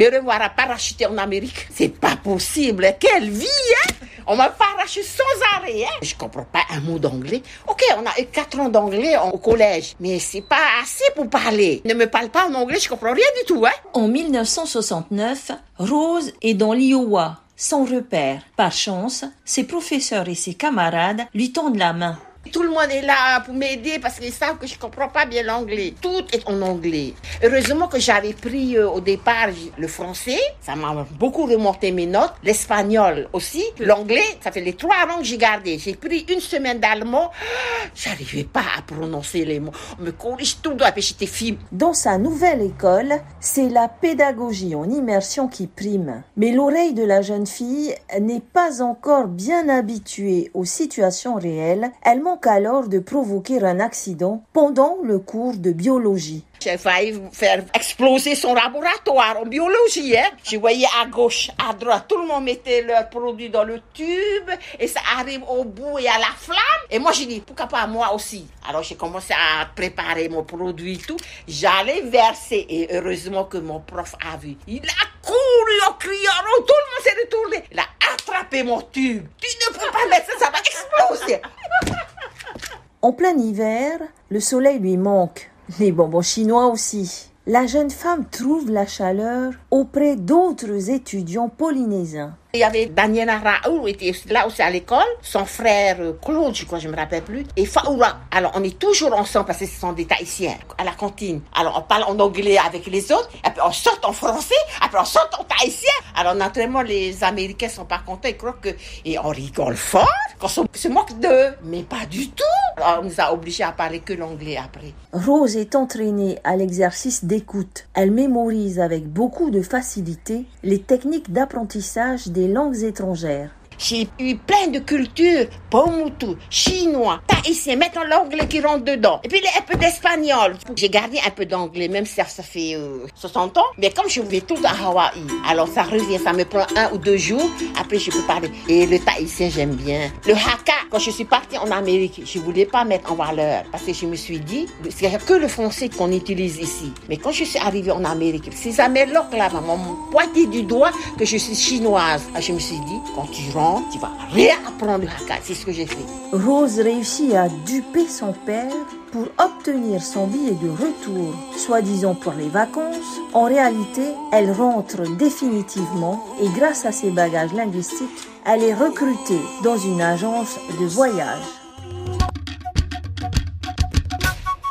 me revoir à parachuter en Amérique. C'est pas possible. Quelle vie, hein? On m'a parachuté sans arrêt, hein? Je comprends pas un mot d'anglais. Ok, on a eu quatre ans d'anglais au collège, mais c'est pas assez pour parler. Ne me parle pas en anglais, je comprends rien du tout, hein? En 1969, Rose est dans l'Iowa, sans repère. Par chance, ses professeurs et ses camarades lui tendent la main. Tout le monde est là pour m'aider parce qu'ils savent que je comprends pas bien l'anglais. Tout est en anglais. Heureusement que j'avais pris euh, au départ le français, ça m'a beaucoup remonté mes notes. L'espagnol aussi. L'anglais, ça fait les trois langues que j'ai gardé. J'ai pris une semaine d'allemand. J'arrivais pas à prononcer les mots. On me corrige tout et puis j'étais fille. Dans sa nouvelle école, c'est la pédagogie en immersion qui prime. Mais l'oreille de la jeune fille n'est pas encore bien habituée aux situations réelles. Elle manque alors de provoquer un accident pendant le cours de biologie. J'ai failli faire exploser son laboratoire en biologie. Hein. Je voyais à gauche, à droite, tout le monde mettait leur produit dans le tube et ça arrive au bout et à la flamme. Et moi, j'ai dit, pourquoi pas moi aussi? Alors, j'ai commencé à préparer mon produit tout. J'allais verser et heureusement que mon prof a vu. Il a couru en criant, oh, tout le monde s'est retourné. Il a attrapé mon tube. Tu ne peux pas mettre ça, ça va exploser. En plein hiver, le soleil lui manque. Les bonbons chinois aussi. La jeune femme trouve la chaleur auprès d'autres étudiants polynésiens. Il y avait Daniela Raoul, était là aussi à l'école, son frère euh, Claude, je crois, je me rappelle plus, et Faoula. Alors, on est toujours ensemble parce que ce sont des Tahitiens à la cantine. Alors, on parle en anglais avec les autres, et puis on saute en français, après on saute en tahitien. Alors, naturellement, les Américains sont pas contents, ils croient que, et on rigole fort, qu'on se moque d'eux, mais pas du tout. On nous a obligés à parler que l'anglais après. Rose est entraînée à l'exercice d'écoute. Elle mémorise avec beaucoup de facilité les techniques d'apprentissage des langues étrangères. J'ai eu plein de cultures, Pomotu, chinois, tahitien, maintenant l'anglais qui rentre dedans. Et puis un peu d'espagnol. J'ai gardé un peu d'anglais, même si ça, fait 60 euh, ans. Mais comme je vais tout à Hawaï, alors ça revient, ça me prend un ou deux jours. Après, je peux parler. Et le tahitien, j'aime bien. Le haka, quand je suis partie en Amérique, je voulais pas mettre en valeur parce que je me suis dit, c'est que le français qu'on utilise ici. Mais quand je suis arrivée en Amérique, ces Amélocs là m'ont pointé du doigt que je suis chinoise. Ah, je me suis dit, quand tu rentres, tu vas réapprendre. C'est ce que j'ai fait. Rose réussit à duper son père pour obtenir son billet de retour, soi-disant pour les vacances. En réalité, elle rentre définitivement et grâce à ses bagages linguistiques, elle est recrutée dans une agence de voyage.